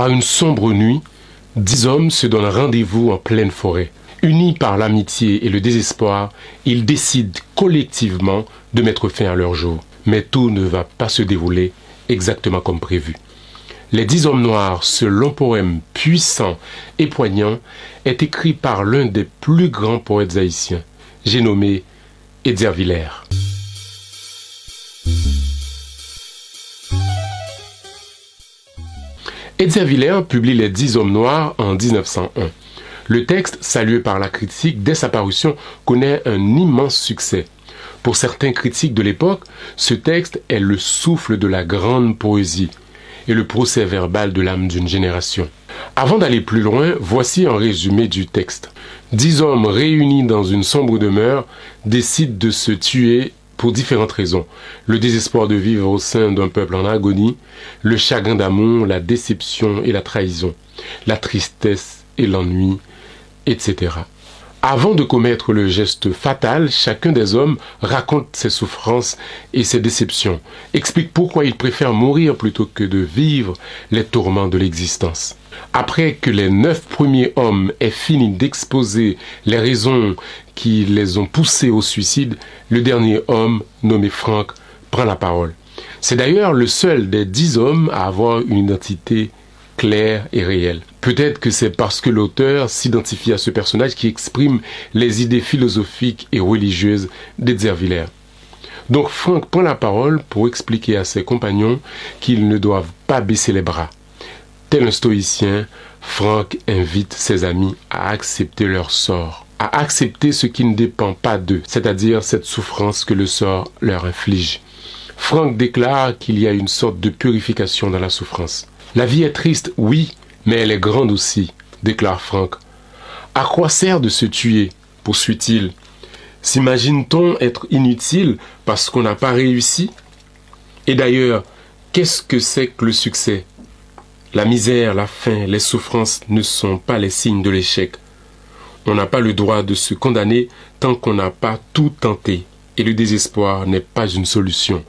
Par une sombre nuit, dix hommes se donnent rendez-vous en pleine forêt. Unis par l'amitié et le désespoir, ils décident collectivement de mettre fin à leur jour. Mais tout ne va pas se dérouler exactement comme prévu. Les Dix Hommes Noirs, ce long poème puissant et poignant, est écrit par l'un des plus grands poètes haïtiens, j'ai nommé Edzer Villers. Edzer Villers publie Les Dix Hommes Noirs en 1901. Le texte, salué par la critique dès sa parution, connaît un immense succès. Pour certains critiques de l'époque, ce texte est le souffle de la grande poésie et le procès verbal de l'âme d'une génération. Avant d'aller plus loin, voici un résumé du texte. Dix hommes réunis dans une sombre demeure décident de se tuer pour différentes raisons. Le désespoir de vivre au sein d'un peuple en agonie, le chagrin d'amour, la déception et la trahison, la tristesse et l'ennui, etc. Avant de commettre le geste fatal, chacun des hommes raconte ses souffrances et ses déceptions, explique pourquoi il préfère mourir plutôt que de vivre les tourments de l'existence. Après que les neuf premiers hommes aient fini d'exposer les raisons qui les ont poussés au suicide, le dernier homme, nommé Franck, prend la parole. C'est d'ailleurs le seul des dix hommes à avoir une identité clair et réel. Peut-être que c'est parce que l'auteur s'identifie à ce personnage qui exprime les idées philosophiques et religieuses d'Edzerviller. Donc Franck prend la parole pour expliquer à ses compagnons qu'ils ne doivent pas baisser les bras. Tel un stoïcien, Franck invite ses amis à accepter leur sort, à accepter ce qui ne dépend pas d'eux, c'est-à-dire cette souffrance que le sort leur inflige. Franck déclare qu'il y a une sorte de purification dans la souffrance. La vie est triste, oui, mais elle est grande aussi, déclare Franck. À quoi sert de se tuer poursuit-il? S'imagine-t-on être inutile parce qu'on n'a pas réussi? Et d'ailleurs, qu'est-ce que c'est que le succès? La misère, la faim, les souffrances ne sont pas les signes de l'échec. On n'a pas le droit de se condamner tant qu'on n'a pas tout tenté. Et le désespoir n'est pas une solution.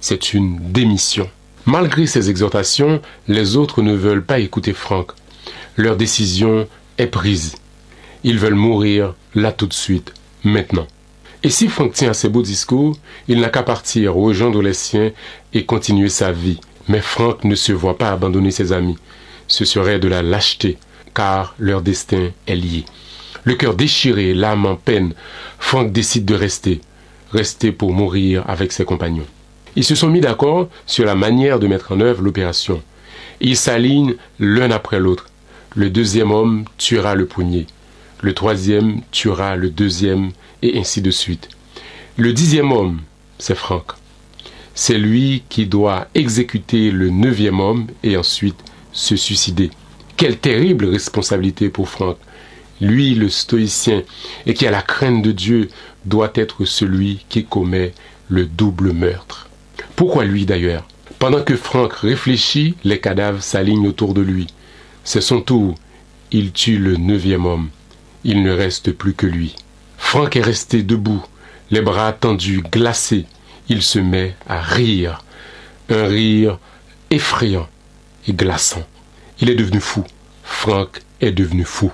C'est une démission. Malgré ces exhortations, les autres ne veulent pas écouter Franck. Leur décision est prise. Ils veulent mourir là tout de suite, maintenant. Et si Franck tient à ses beaux discours, il n'a qu'à partir, rejoindre les siens et continuer sa vie. Mais Franck ne se voit pas abandonner ses amis. Ce serait de la lâcheté, car leur destin est lié. Le cœur déchiré, l'âme en peine, Franck décide de rester. Rester pour mourir avec ses compagnons. Ils se sont mis d'accord sur la manière de mettre en œuvre l'opération. Ils s'alignent l'un après l'autre. Le deuxième homme tuera le premier. Le troisième tuera le deuxième, et ainsi de suite. Le dixième homme, c'est Franck. C'est lui qui doit exécuter le neuvième homme et ensuite se suicider. Quelle terrible responsabilité pour Franck. Lui, le stoïcien, et qui a la crainte de Dieu, doit être celui qui commet le double meurtre. Pourquoi lui d'ailleurs? Pendant que Franck réfléchit, les cadavres s'alignent autour de lui. C'est son tour. Il tue le neuvième homme. Il ne reste plus que lui. Franck est resté debout, les bras tendus, glacés. Il se met à rire. Un rire effrayant et glaçant. Il est devenu fou. Franck est devenu fou.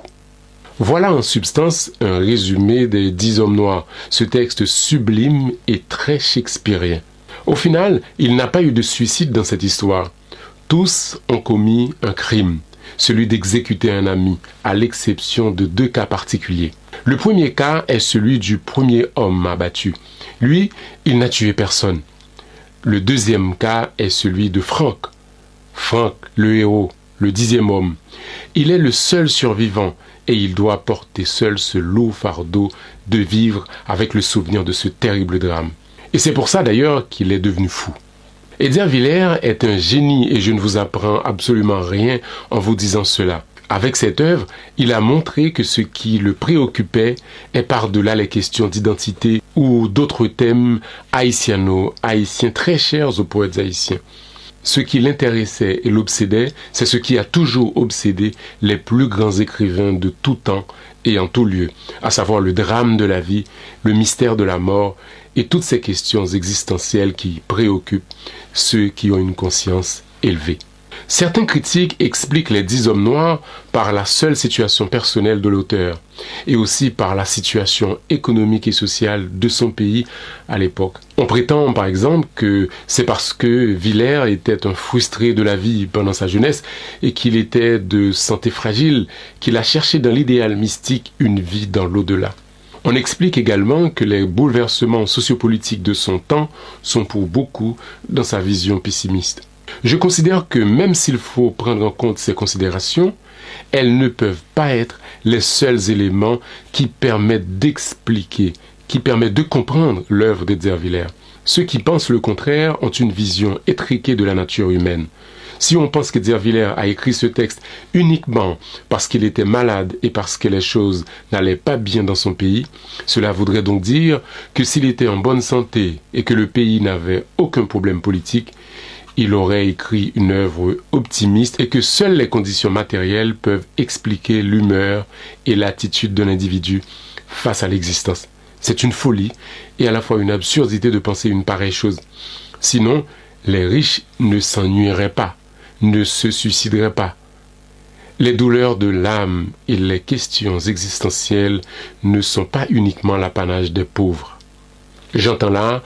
Voilà en substance un résumé des dix hommes noirs, ce texte sublime et très shakespearien. Au final, il n'a pas eu de suicide dans cette histoire. Tous ont commis un crime, celui d'exécuter un ami, à l'exception de deux cas particuliers. Le premier cas est celui du premier homme abattu. Lui, il n'a tué personne. Le deuxième cas est celui de Franck. Franck, le héros, le dixième homme. Il est le seul survivant et il doit porter seul ce lourd fardeau de vivre avec le souvenir de ce terrible drame. Et c'est pour ça d'ailleurs qu'il est devenu fou. Edgar Villers est un génie et je ne vous apprends absolument rien en vous disant cela. Avec cette œuvre, il a montré que ce qui le préoccupait est par-delà les questions d'identité ou d'autres thèmes haïtiano-haïtiens très chers aux poètes haïtiens. Ce qui l'intéressait et l'obsédait, c'est ce qui a toujours obsédé les plus grands écrivains de tout temps et en tout lieu, à savoir le drame de la vie, le mystère de la mort et toutes ces questions existentielles qui préoccupent ceux qui ont une conscience élevée. Certains critiques expliquent les dix hommes noirs par la seule situation personnelle de l'auteur et aussi par la situation économique et sociale de son pays à l'époque. On prétend par exemple que c'est parce que Villers était un frustré de la vie pendant sa jeunesse et qu'il était de santé fragile qu'il a cherché dans l'idéal mystique une vie dans l'au-delà. On explique également que les bouleversements sociopolitiques de son temps sont pour beaucoup dans sa vision pessimiste. Je considère que même s'il faut prendre en compte ces considérations, elles ne peuvent pas être les seuls éléments qui permettent d'expliquer, qui permettent de comprendre l'œuvre d'Edzer Villers. Ceux qui pensent le contraire ont une vision étriquée de la nature humaine. Si on pense qu'Edzer Villers a écrit ce texte uniquement parce qu'il était malade et parce que les choses n'allaient pas bien dans son pays, cela voudrait donc dire que s'il était en bonne santé et que le pays n'avait aucun problème politique, il aurait écrit une œuvre optimiste et que seules les conditions matérielles peuvent expliquer l'humeur et l'attitude d'un individu face à l'existence. C'est une folie et à la fois une absurdité de penser une pareille chose. Sinon, les riches ne s'ennuieraient pas, ne se suicideraient pas. Les douleurs de l'âme et les questions existentielles ne sont pas uniquement l'apanage des pauvres. J'entends là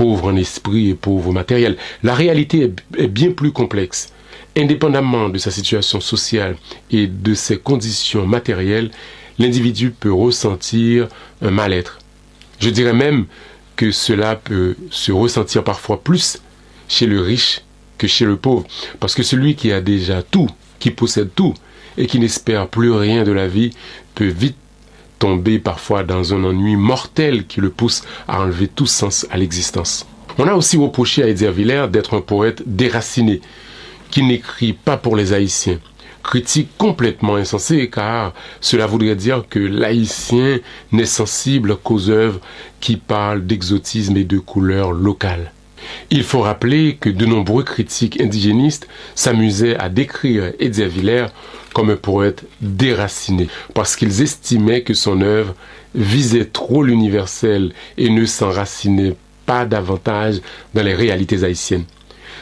pauvre en esprit et pauvre matériel. La réalité est, bien plus complexe. Indépendamment de sa situation sociale et de ses conditions matérielles, l'individu peut ressentir un mal-être. Je dirais même que cela peut se ressentir parfois plus chez le riche que chez le pauvre. Parce que celui qui a déjà tout, qui possède tout, et qui n'espère plus rien de la vie, peut vite tomber parfois dans un ennui mortel qui le pousse à enlever tout sens à l'existence. On a aussi reproché à Edzer Villers d'être un poète déraciné, qui n'écrit pas pour les Haïtiens. Critique complètement insensée car cela voudrait dire que l'Haïtien n'est sensible qu'aux œuvres qui parlent d'exotisme et de couleurs locales. Il faut rappeler que de nombreux critiques indigénistes s'amusaient à décrire Edzer Villers comme un poète déraciné, parce qu'ils estimaient que son œuvre visait trop l'universel et ne s'enracinait pas davantage dans les réalités haïtiennes.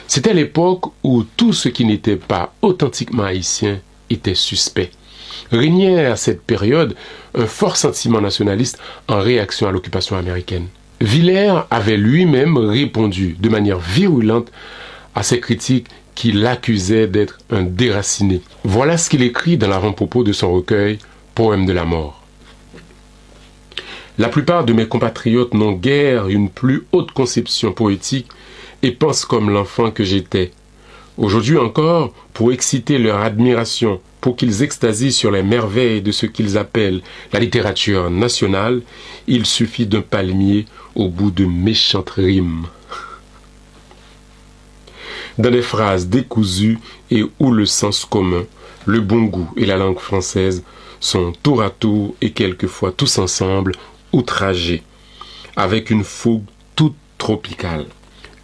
C'était l'époque où tout ce qui n'était pas authentiquement haïtien était suspect. Régnait à cette période un fort sentiment nationaliste en réaction à l'occupation américaine. Villers avait lui-même répondu de manière virulente à ces critiques qui l'accusaient d'être un déraciné. Voilà ce qu'il écrit dans l'avant-propos de son recueil Poème de la mort. La plupart de mes compatriotes n'ont guère une plus haute conception poétique et pensent comme l'enfant que j'étais. Aujourd'hui encore, pour exciter leur admiration, pour qu'ils extasient sur les merveilles de ce qu'ils appellent la littérature nationale, il suffit d'un palmier au bout de méchantes rimes. Dans des phrases décousues et où le sens commun, le bon goût et la langue française sont tour à tour et quelquefois tous ensemble outragés, avec une fougue toute tropicale.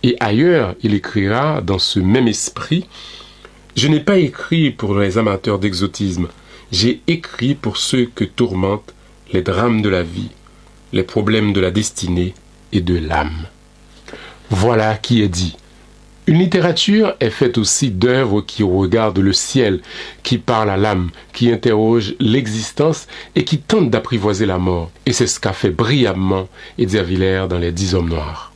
Et ailleurs, il écrira dans ce même esprit Je n'ai pas écrit pour les amateurs d'exotisme, j'ai écrit pour ceux que tourmentent les drames de la vie, les problèmes de la destinée et de l'âme. Voilà qui est dit. Une littérature est faite aussi d'œuvres qui regardent le ciel, qui parlent à l'âme, qui interrogent l'existence et qui tentent d'apprivoiser la mort. Et c'est ce qu'a fait brillamment Edzer Villers dans Les Dix Hommes Noirs.